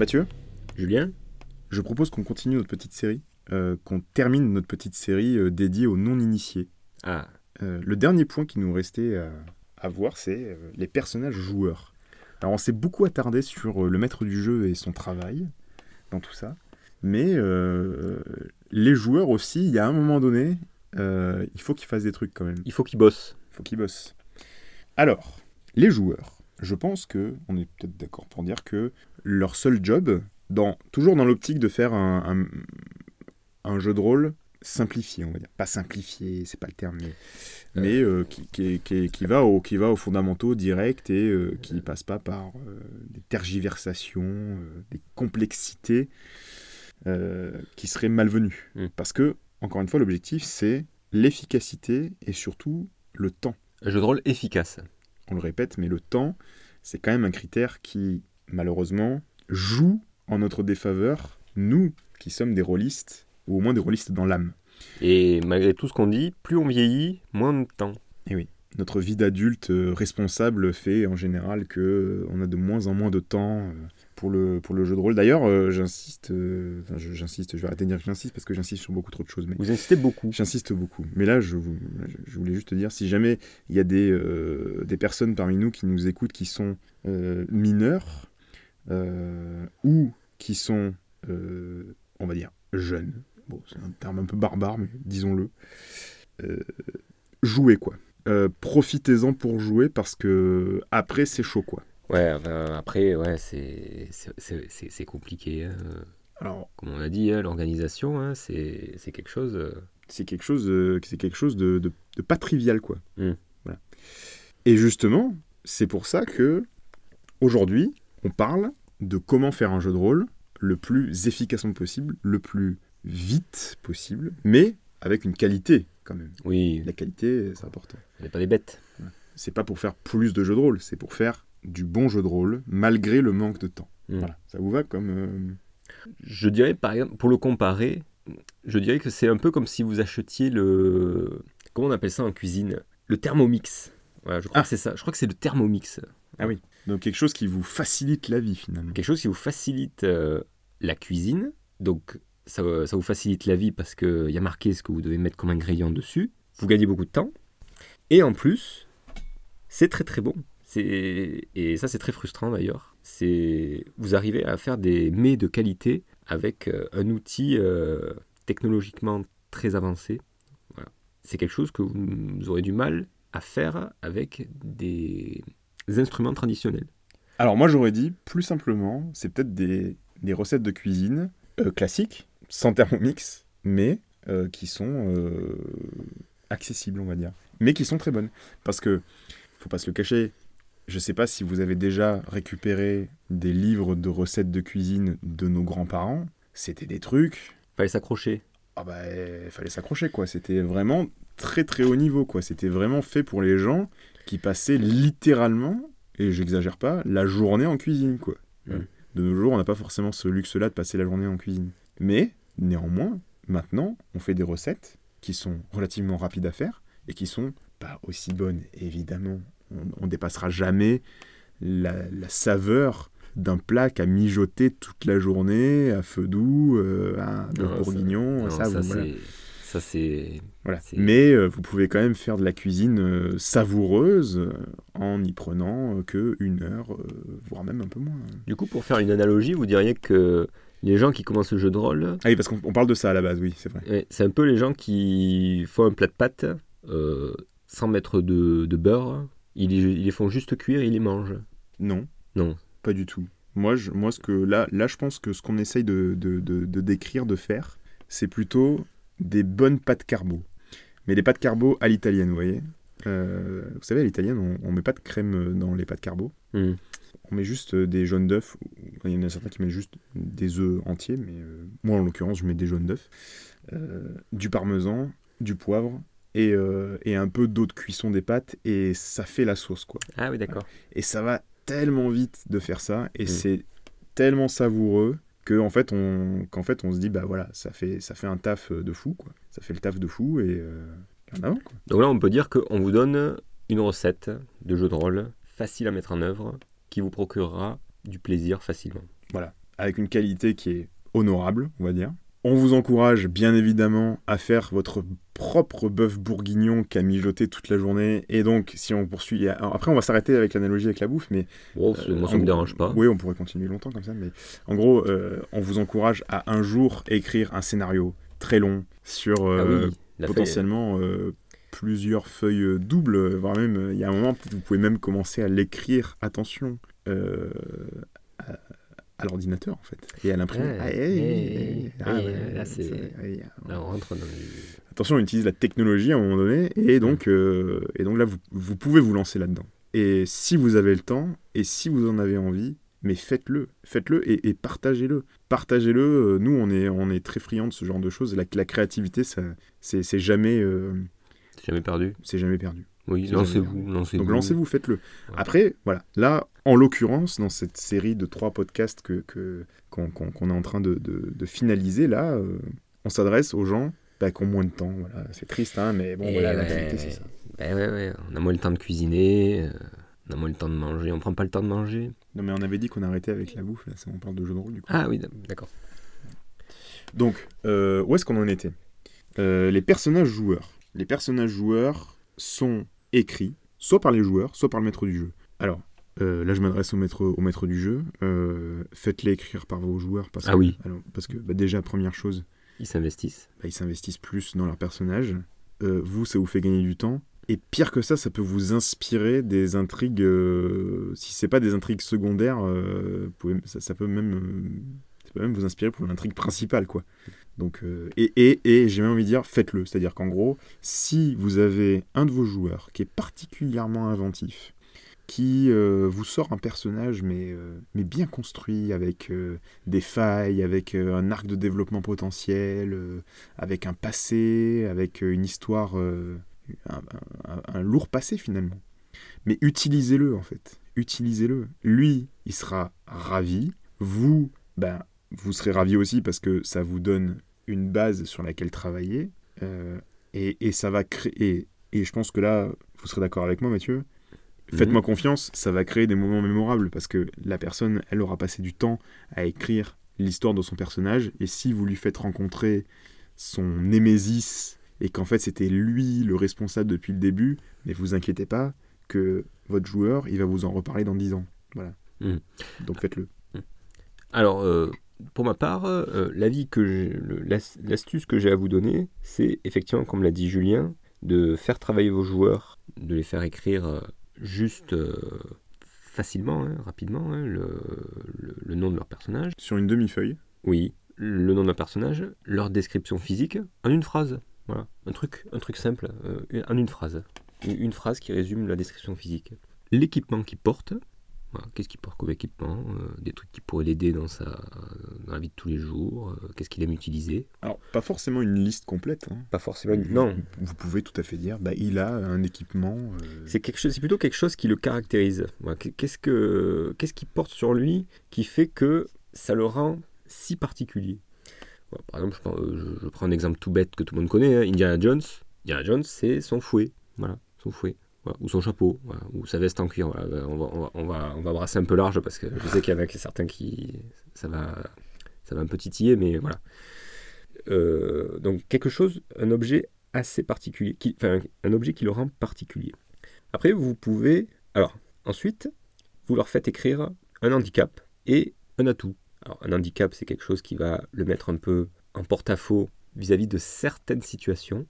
Mathieu, Julien je propose qu'on continue notre petite série, euh, qu'on termine notre petite série euh, dédiée aux non-initiés. Ah, Euh, le dernier point qui nous restait à, voir, c'est les personnages joueurs. Alors on s'est beaucoup attardé sur le maître du jeu et son travail dans tout ça, mais les joueurs aussi, il y a un moment donné, il faut qu'ils fassent des trucs quand même. il faut qu'il bosse. Il faut qu'ils bossent. Alors, les joueurs, je pense que, on est peut-être d'accord pour dire que leur seul job, dans, toujours dans l'optique de faire un, un- un jeu de rôle simplifié, on va dire. Pas simplifié, c'est pas le terme, mais, mais euh, qui, qui, est- qui est- qui va au, qui va aux fondamentaux directs et euh, qui passe pas par euh, des tergiversations, euh, des complexités qui seraient malvenues. Mm. Parce que, encore une fois, l'objectif, c'est l'efficacité et surtout le temps. Un jeu de rôle efficace. On le répète, mais le temps, c'est quand même un critère qui, malheureusement, joue en notre défaveur, nous qui sommes des rôlistes, ou au moins des rôlistes dans l'âme. Et malgré tout ce qu'on dit, plus on vieillit, moins de temps. Notre vie d'adulte euh, responsable fait en général que euh, on a de moins en moins de temps euh, pour le, pour le jeu de rôle. D'ailleurs, euh, j'insiste, euh, enfin, je- j'insiste, je vais arrêter de dire que j'insiste parce que j'insiste sur beaucoup trop de choses, mais Vous insistez beaucoup. J'insiste beaucoup. Mais là, je, vous- je voulais juste te dire, si jamais il y a des, euh, des personnes parmi nous qui nous écoutent qui sont mineurs ou qui sont, on va dire, jeunes, bon, c'est un terme un peu barbare, mais disons-le, jouez quoi. Profitez-en pour jouer parce que après, c'est chaud quoi. Ouais, enfin, après, ouais, c'est compliqué. hein. Alors, Comme on a dit, hein, l'organisation, hein, c'est quelque chose. euh, c'est quelque chose, euh, c'est quelque chose de, de- de pas trivial, quoi. Mm. Voilà. Et justement, c'est pour ça que aujourd'hui, on parle de comment faire un jeu de rôle le plus efficacement possible, le plus vite possible, mais avec une qualité quand même. Oui, La qualité, c'est important. on n'est pas des bêtes. C'est pas pour faire plus de jeux de rôle, c'est pour faire du bon jeu de rôle malgré le manque de temps. Mm. Voilà, ça vous va comme euh, Je dirais, par exemple, pour le comparer, je dirais que c'est un peu comme si vous achetiez le. Comment on appelle ça en cuisine? Le thermomix. Voilà, je crois Ah. que c'est ça. Je crois que c'est le thermomix. donc quelque chose qui vous facilite la vie finalement. Quelque chose qui vous facilite euh, la cuisine. Donc, ça, ça vous facilite la vie parce qu'il y a marqué ce que vous devez mettre comme ingrédient dessus. Vous gagnez beaucoup de temps. Et en plus, c'est très très bon. Et ça, c'est très frustrant d'ailleurs. Vous arrivez à faire des mets de qualité avec euh, un outil euh, technologiquement très avancé. C'est quelque chose que vous aurez du mal à faire avec des instruments traditionnels. Alors moi j'aurais dit plus simplement, c'est peut-être des, recettes de cuisine euh, classiques, sans thermomix, mais qui sont accessibles on va dire, mais qui sont très bonnes. Parce que, faut pas se le cacher, je sais pas si vous avez déjà récupéré des livres de recettes de cuisine de nos grands-parents, c'était des trucs, Fallait s'accrocher. ah bah fallait s'accrocher quoi, c'était vraiment très très haut niveau quoi, c'était vraiment fait pour les gens qui passaient littéralement, et j'exagère pas, la journée en cuisine quoi. Mm. De nos jours, on n'a pas forcément ce luxe-là de passer la journée en cuisine. Mais, néanmoins, maintenant, on fait des recettes qui sont relativement rapides à faire et qui sont pas aussi bonnes, évidemment. On, on dépassera jamais la, la saveur d'un plat qu'à mijoter toute la journée à feu doux, euh, à Non, bourguignon, Non, ça, ça, vous- voilà. c'est. Ça, c'est. Voilà. Mais euh, vous pouvez quand même faire de la cuisine euh, savoureuse euh, en n'y prenant euh, que une heure, euh, voire même un peu moins. Du coup, pour faire une analogie, vous diriez que les gens qui commencent le jeu de rôle, Ah oui, parce qu'on on parle de ça à la base, oui, c'est vrai. ouais, c'est un peu les gens qui font un plat de pâtes euh, sans mettre de, de beurre. Ils, ils les font juste cuire et ils les mangent. Non, Non. pas du tout. Moi, je, moi ce que, là, là, je pense que ce qu'on essaye de, de, de- de décrire, de faire, c'est plutôt des bonnes pâtes carbo. Mais des pâtes carbo à l'italienne, vous voyez. Euh, vous savez, à l'italienne, on, on met pas de crème dans les pâtes carbo. Hmm. On met juste des jaunes d'œufs. Il y en a certains qui mettent juste des œufs entiers, mais euh, moi, en l'occurrence, je mets des jaunes d'œufs. Euh, du parmesan, du poivre et, euh, et un peu d'eau de cuisson des pâtes, et ça fait la sauce, quoi. Ah oui, d'accord. Et ça va tellement vite de faire ça, et Mm. c'est tellement savoureux que en fait on qu'en fait on se dit bah voilà ça fait ça fait un taf de fou quoi ça fait le taf de fou et euh, en avant quoi Donc là, on peut dire qu'on vous donne une recette de jeu de rôle facile à mettre en œuvre qui vous procurera du plaisir facilement. avec une qualité qui est honorable, on va dire. On vous encourage bien évidemment à faire votre propre bœuf bourguignon qu'à mijoter toute la journée. Et donc, si on poursuit. alors, après, on va s'arrêter avec l'analogie avec la bouffe, mais. Bon, moi, ça en- me dérange pas. Oui, on pourrait continuer longtemps comme ça, mais en gros, euh, on vous encourage à un jour écrire un scénario très long sur Ah euh, oui, potentiellement euh, plusieurs feuilles euh, doubles, voire même, euh, il y a un moment, vous pouvez même commencer à l'écrire, attention, euh, à, à l'ordinateur en fait, et à l'imprimer. Ouais, Ah, là, on rentre dans du- Attention, on utilise la technologie à un moment donné, et donc, euh, et donc là, vous, vous pouvez vous lancer là-dedans. Et si vous avez le temps, et si vous en avez envie, mais faites-le, faites-le et, et partagez-le. Partagez-le, euh, nous on est, on est très friands de ce genre de choses, la, la créativité, ça, c'est jamais, euh, C'est jamais perdu. c'est jamais perdu. Oui, lancez-vous, lancez-vous. Donc lancez-vous, faites-le. Après, voilà, là, en l'occurrence, dans cette série de trois podcasts que, que, qu'on, qu'on- qu'on est en train de, de- de finaliser, là, euh, on s'adresse aux gens bah, qui ont moins de temps. Voilà. C'est triste, hein, mais bon, Et voilà, la ouais, vérité, c'est ça. Ben ouais, ouais, on a moins le temps de cuisiner, euh, on a moins le temps de manger, on prend pas le temps de manger. Non, mais on avait dit qu'on arrêtait avec la bouffe, là, on parle de jeux de rôle, du coup. Ah oui, d'accord. Donc, euh, où est-ce qu'on en était? Les personnages joueurs. Les personnages joueurs sont écrits, soit par les joueurs, soit par le maître du jeu. Alors, euh, là, je m'adresse au maître, au maître du jeu. Euh, Faites-les écrire par vos joueurs. Parce Ah que, oui. alors, parce que, bah, déjà, première chose, Ils s'investissent. bah, ils s'investissent plus dans leur personnage. Euh, vous, ça vous fait gagner du temps. Et pire que ça, ça peut vous inspirer des intrigues. si c'est pas des intrigues secondaires, pouvez- ça, ça peut même, ça peut même vous inspirer pour l'intrigue principale, quoi. Donc, euh, et et, et j'ai même envie de dire, faites-le. C'est-à-dire qu'en gros, si vous avez un de vos joueurs qui est particulièrement inventif, qui euh, vous sort un personnage mais, euh, mais bien construit, avec des failles, avec un arc de développement potentiel, avec un passé, avec une histoire, un- un lourd passé finalement. Mais utilisez-le en fait, utilisez-le. Lui, il sera ravi. Vous, ben, vous serez ravi aussi parce que ça vous donne une base sur laquelle travailler. euh, et, et ça va créer. Et je pense que là, vous serez d'accord avec moi, Mathieu. Faites-moi confiance, ça va créer des moments mémorables parce que la personne, elle aura passé du temps à écrire l'histoire de son personnage. Et si vous lui faites rencontrer son némésis et qu'en fait c'était lui le responsable depuis le début, mais vous inquiétez pas que votre joueur, il va vous en reparler dans 10 ans. Voilà. Mhm. Donc faites-le. Alors, euh, pour ma part, euh, l'avis que l'astuce que j'ai à vous donner, c'est effectivement, comme l'a dit Julien, de faire travailler vos joueurs, de les faire écrire euh, juste euh, facilement, hein, rapidement, hein, le, le- le nom de leur personnage. Sur une demi-feuille. Oui, le nom de leur personnage, leur description physique, en une phrase. Voilà, un truc, un truc simple, euh, en une phrase. Une, une phrase qui résume la description physique. L'équipement qu'il porte, voilà, qu'est-ce qu'il porte comme équipement, euh, des trucs qui pourraient l'aider dans, sa, dans la vie de tous les jours, euh, qu'est-ce qu'il aime utiliser? Alors, pas forcément une liste complète. hein. Pas forcément, non, Vous pouvez tout à fait dire, bah, il a un équipement. euh, C'est quelque chose, c'est plutôt quelque chose qui le caractérise. Voilà, Qu'est-ce que, qu'est-ce qu'il porte sur lui qui fait que ça le rend si particulier? Voilà, Par exemple, je, prends- je- je prends un exemple tout bête que tout le monde connaît. hein, Indiana Jones. Indiana Jones, c'est son fouet. Voilà, son fouet. Ou son chapeau, ou sa veste en cuir. Ben, on, va, on, va, on, va, on brasser un peu large parce que je sais qu'il y en a certains qui. Ça va, ça va un peu titiller, mais voilà. Euh, donc, quelque chose, un objet assez particulier, enfin, un objet qui le rend particulier. Après, vous pouvez. Alors, ensuite, vous leur faites écrire un handicap et un atout. Alors, un handicap, c'est quelque chose qui va le mettre un peu en porte-à-faux vis-à-vis de certaines situations.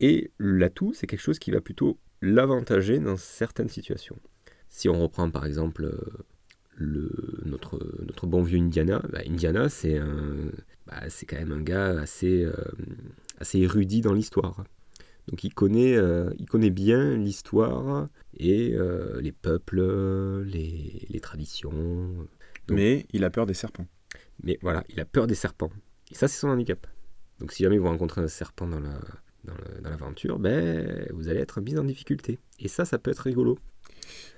Et l'atout, c'est quelque chose qui va plutôt l'avantager dans certaines situations. Si on reprend par exemple euh, le, notre, notre bon vieux Indiana, bah, Indiana, c'est bah, c'est quand même un gars assez, euh, assez érudit dans l'histoire. Donc il connaît, euh, il connaît bien l'histoire et euh, les peuples, les, les traditions. Donc- Mais il a peur des serpents. Mais voilà, il a peur des serpents. Et ça, c'est son handicap. Donc si jamais vous rencontrez un serpent dans la dans l'aventure, ben, vous allez être mis en difficulté. Et ça, ça peut être rigolo.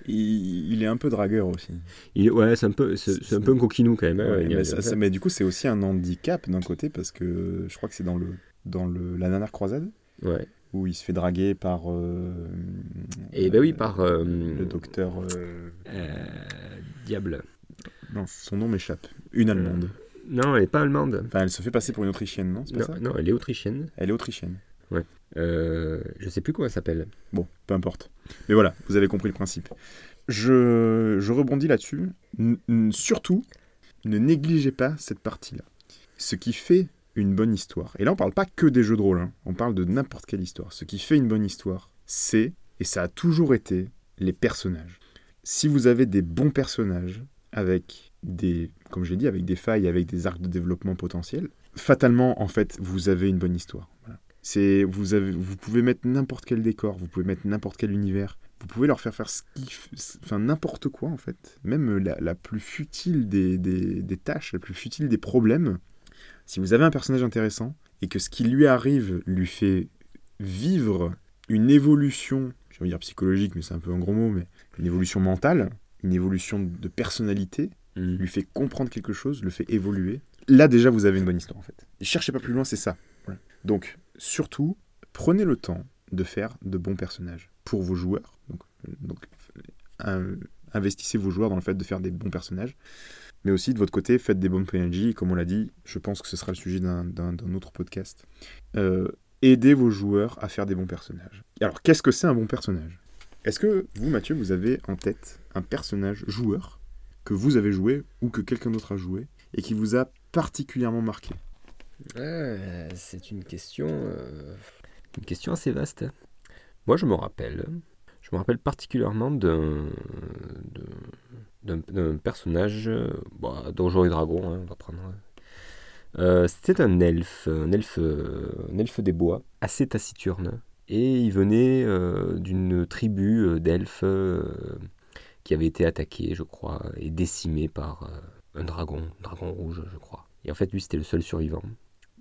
Il, il est un peu dragueur aussi. Il, ouais, c'est un peu, c'est, un peu un coquinou quand même. hein, Ouais, mais, ça- ça- mais du coup, c'est aussi un handicap d'un côté parce que je crois que c'est dans le dans le la dernière croisade Ouais. où il se fait draguer par. euh, Et ben oui, euh, par euh, le docteur. euh, diable. Non, son nom m'échappe. Une Allemande. Non, elle n'est pas allemande. Enfin, elle se fait passer pour une Autrichienne, non C'est pas Non, ça? non, elle est autrichienne. Elle est Autrichienne. Euh, je sais plus comment elle s'appelle. Bon, peu importe. Mais voilà, vous avez compris le principe. Je, je rebondis là-dessus. Surtout, ne négligez pas cette partie-là. Ce qui fait une bonne histoire, et là on parle pas que des jeux de rôle, hein, on parle de n'importe quelle histoire. Ce qui fait une bonne histoire, c'est, et ça a toujours été, les personnages. Si vous avez des bons personnages, avec des, comme je l'ai dit, avec des failles, avec des arcs de développement potentiels, fatalement, en fait, vous avez une bonne histoire. C'est, vous, avez, vous pouvez mettre n'importe quel décor, vous pouvez mettre n'importe quel univers, vous pouvez leur faire faire ce enfin n'importe quoi en fait, même la, la plus futile des, des, des tâches, la plus futile des problèmes. Si vous avez un personnage intéressant et que ce qui lui arrive lui fait vivre une évolution, je vais dire psychologique, mais c'est un peu un gros mot, mais une évolution mentale, une évolution de personnalité, Mm. lui fait comprendre quelque chose, le fait évoluer. Là déjà vous avez une bonne histoire en fait. Et cherchez pas plus loin, c'est ça. Donc surtout, prenez le temps de faire de bons personnages pour vos joueurs. Donc, euh, investissez vos joueurs dans le fait de faire des bons personnages. Mais aussi de votre côté, faites des bons PNJ. Comme on l'a dit, je pense que ce sera le sujet d'un autre podcast. Euh, aidez vos joueurs à faire des bons personnages. Alors, qu'est-ce que c'est un bon personnage? Est-ce que vous, Mathieu, vous avez en tête un personnage joueur que vous avez joué ou que quelqu'un d'autre a joué et qui vous a particulièrement marqué? Euh, c'est une question, euh, une question assez vaste. Moi, je me rappelle, je me rappelle particulièrement d'un, d'un, personnage, euh, Donjons et Dragons, hein, on va prendre. Euh, c'était un elfe, un elfe, un elfe des bois, assez taciturne, et il venait d'une tribu d'elfes qui avait été attaquée, je crois, et décimée par un dragon, un dragon rouge, je crois. Et en fait, lui, c'était le seul survivant.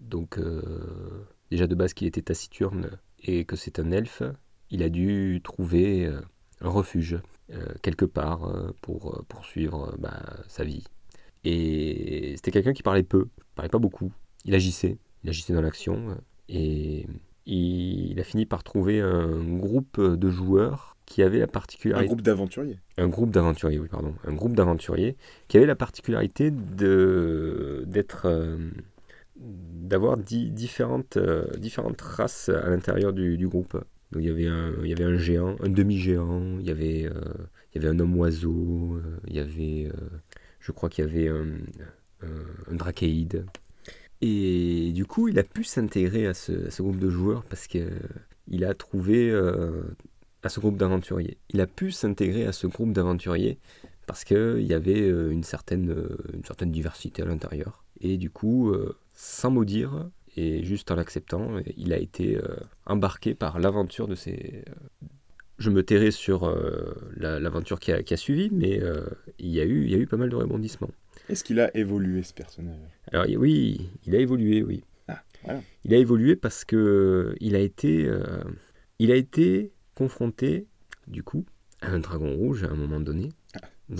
Donc, euh, déjà de base qu'il était taciturne et que c'est un elfe, il a dû trouver euh, un refuge euh, quelque part pour poursuivre bah, sa vie. Et c'était quelqu'un qui parlait peu, parlait pas beaucoup. Il agissait, il agissait dans l'action et il a fini par trouver un groupe de joueurs qui avait la Un particularité groupe d'aventuriers. un groupe d'aventuriers, oui, pardon. Un groupe d'aventuriers qui avait la particularité de d'être euh, d'avoir di- différentes euh, différentes races à l'intérieur du, groupe. Donc il y avait un il y avait un géant, un demi-géant, il y avait euh, il y avait un homme oiseau, euh, il y avait je crois qu'il y avait un, un, drachéide. Et du coup, il a pu s'intégrer à ce, groupe de joueurs parce que il a trouvé à ce groupe d'aventuriers. Il a pu s'intégrer à ce groupe d'aventuriers parce qu'il y avait une certaine, une certaine diversité à l'intérieur. Et du coup, sans mot dire, et juste en l'acceptant, il a été euh, embarqué par l'aventure de ces... euh, Je me tairai sur euh, la- l'aventure qui, a, qui a suivi, mais euh, il, y a eu, il y a eu pas mal de rebondissements. Est-ce qu'il a évolué ce personnage? Alors oui, il a évolué, oui. Ah, voilà. Il a évolué parce que il a été, euh, il a été confronté, du coup, à un dragon rouge à un moment donné,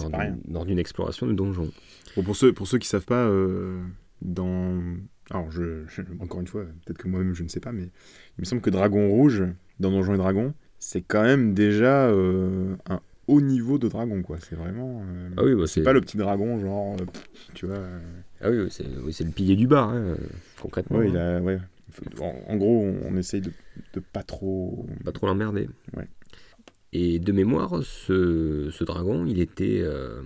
d'une- lors d'une exploration de donjon. Bon, pour ceux, pour ceux qui savent pas, euh, dans... Alors, je, je- encore une fois, peut-être que moi-même je ne sais pas, mais il me semble que Dragon Rouge, dans Donjons et Dragons, c'est quand même déjà euh, un haut niveau de dragon, quoi. C'est vraiment... euh, Ah oui, bah, c'est pas le petit dragon, genre, euh, tu vois... Ah oui, oui, c'est oui, le pilier du bar, hein, concrètement. ouais, hein. Ouais. En, en gros, on, on essaye de, de pas trop... Pas trop l'emmerder. Ouais. Et de mémoire, ce, ce dragon, il était, euh,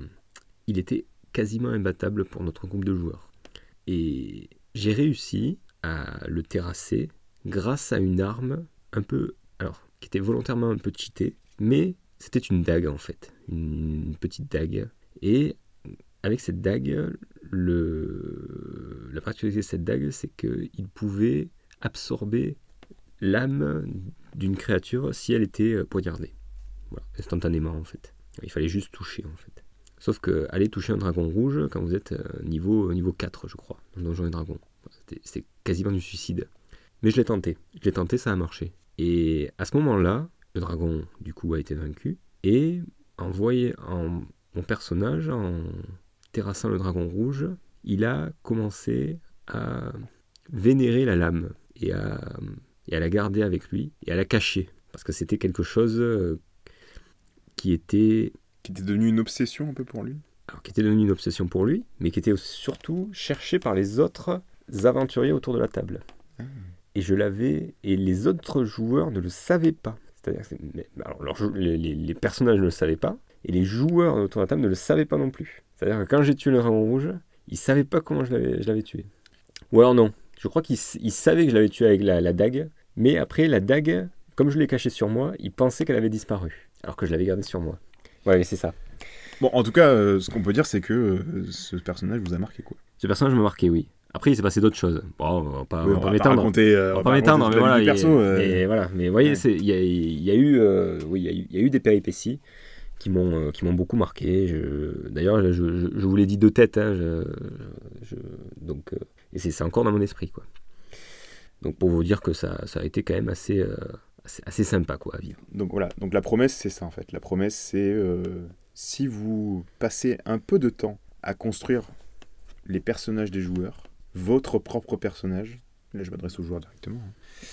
il était quasiment imbattable pour notre groupe de joueurs. Et j'ai réussi à le terrasser grâce à une arme un peu, alors, qui était volontairement un peu cheatée, mais c'était une dague en fait, une, petite dague. Et avec cette dague, le, la particularité de cette dague, c'est qu'il pouvait absorber l'âme d'une créature si elle était poignardée. Voilà, instantanément en fait. Il fallait juste toucher en fait. Sauf que aller toucher un dragon rouge quand vous êtes euh, niveau, niveau 4, je crois, dans Donjons et Dragons. C'était quasiment du suicide. Mais je l'ai tenté. Je l'ai tenté, ça a marché. Et à ce moment-là, le dragon, du coup, a été vaincu. Et en, voyant, mon personnage, en terrassant le dragon rouge, il a commencé à vénérer la lame et à, et à la garder avec lui et à la cacher. Parce que c'était quelque chose euh, qui était Qui était devenu une obsession un peu pour lui alors, qui était devenu une obsession pour lui, mais qui était surtout cherché par les autres aventuriers autour de la table. Ah. Et je l'avais, et les autres joueurs ne le savaient pas. C'est-à-dire que alors, les, personnages ne le savaient pas, et les joueurs autour de la table ne le savaient pas non plus. C'est-à-dire que quand j'ai tué le dragon rouge, ils savaient pas comment je l'avais, je l'avais tué. Ou alors non, je crois qu'ils savaient que je l'avais tué avec la, la dague, mais après la dague, comme je l'ai cachée sur moi, ils pensaient qu'elle avait disparu, alors que je l'avais gardée sur moi. Ouais, mais c'est ça. Bon, en tout cas, euh, ce qu'on peut dire, c'est que euh, ce personnage vous a marqué, quoi. Ce personnage m'a marqué, oui. Après, il s'est passé d'autres choses. Bon, on va pas, Oui, on va pas m'étendre. raconter, euh, On va pas m'étendre, mais voilà. perso, euh, mais voilà. Mais vous voyez, ouais. il y, a, il y a eu, euh, oui, il y a eu, il y a eu des péripéties qui m'ont, euh, qui m'ont beaucoup marqué. Je- D'ailleurs, je, je- je vous l'ai dit de tête. hein, je- je- donc, euh, et c'est c'est encore dans mon esprit, quoi. Donc, pour vous dire que ça, ça a été quand même assez, euh, assez, assez sympa, quoi, à vivre. Donc voilà, donc la promesse c'est ça en fait. La promesse c'est euh, si vous passez un peu de temps à construire les personnages des joueurs, votre propre personnage, là je m'adresse aux joueurs directement, hein,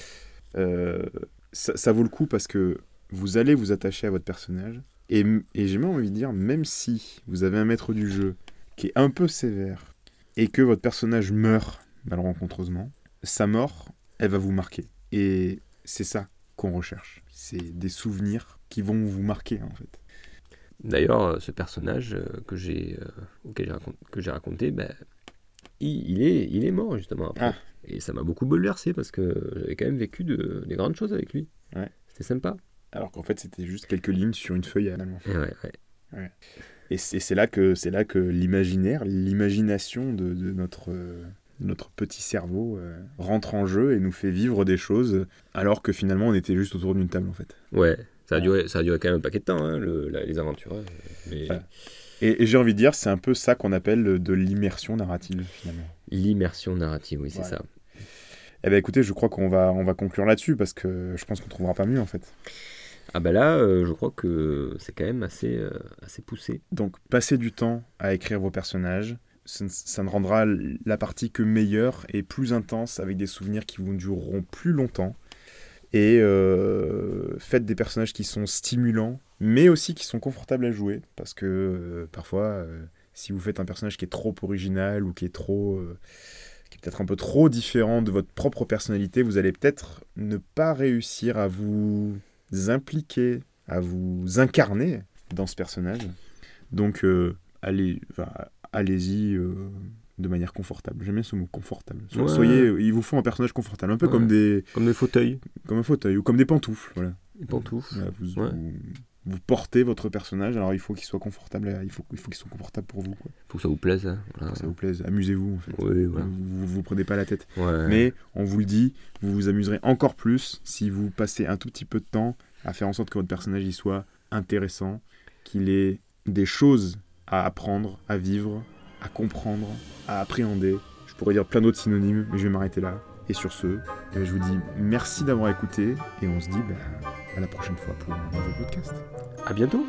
euh, ça, vaut le coup parce que vous allez vous attacher à votre personnage et, et j'ai même envie de dire, même si vous avez un maître du jeu qui est un peu sévère et que votre personnage meurt malencontreusement, sa mort, elle va vous marquer. Et c'est ça qu'on recherche. C'est des souvenirs qui vont vous marquer en fait. D'ailleurs, euh, ce personnage euh, que j'ai, euh, que j'ai raconté, ben, il, est, il est mort justement après. Ah. Et ça m'a beaucoup bouleversé parce que j'avais quand même vécu de, des grandes choses avec lui. Ouais. C'était sympa. Alors qu'en fait c'était juste quelques lignes sur une feuille finalement. Et ouais, ouais. Et c'est là que c'est là que l'imaginaire, l'imagination de, de notre notre petit cerveau euh, rentre en jeu et nous fait vivre des choses alors que finalement on était juste autour d'une table en fait. Ouais, ça a duré, ça a duré quand même un paquet de temps, hein, le- la- les. Mais Ouais. Et, et j'ai envie de dire c'est un peu ça qu'on appelle de l'immersion narrative finalement. l'immersion narrative, oui, c'est Voilà. ça. Eh ben écoutez, je crois qu'on va on va conclure là-dessus parce que je pense qu'on trouvera pas mieux en fait. Ah bah là, euh, je crois que c'est quand même assez, euh, assez poussé. Donc, passez du temps à écrire vos personnages. Ça ne, rendra la partie que meilleure et plus intense avec des souvenirs qui vous dureront plus longtemps. Et euh, faites des personnages qui sont stimulants, mais aussi qui sont confortables à jouer. Parce que euh, parfois, euh, si vous faites un personnage qui est trop original ou qui est trop. peut-être un peu trop différent de votre propre personnalité, vous allez peut-être ne pas réussir à vous impliquer, à vous incarner dans ce personnage. Donc, allez, allez-y euh, de manière confortable. J'aime bien ce mot, confortable. So- Ouais. Soyez, il vous faut un personnage confortable, un peu Ouais. comme des, Comme des fauteuils, comme un fauteuil ou comme des pantoufles. Voilà. des pantoufles. Vous, Ouais. vous, vous portez votre personnage, alors il faut qu'il soit confortable. Il faut, il faut qu'il soit confortable pour vous. Quoi. Faut que ça vous plaise. hein. Faut Voilà. que ça vous plaise. Amusez-vous en fait. Oui, voilà. Vous, vous vous prenez pas la tête. Mais on vous le dit, vous vous amuserez encore plus si vous passez un tout petit peu de temps à faire en sorte que votre personnage y soit intéressant, qu'il ait des choses à apprendre, à vivre, à comprendre, à appréhender. Je pourrais dire plein d'autres synonymes, mais je vais m'arrêter là. Et sur ce, euh, je vous dis merci d'avoir écouté et on se dit bah, à la prochaine fois pour un nouveau podcast. À bientôt.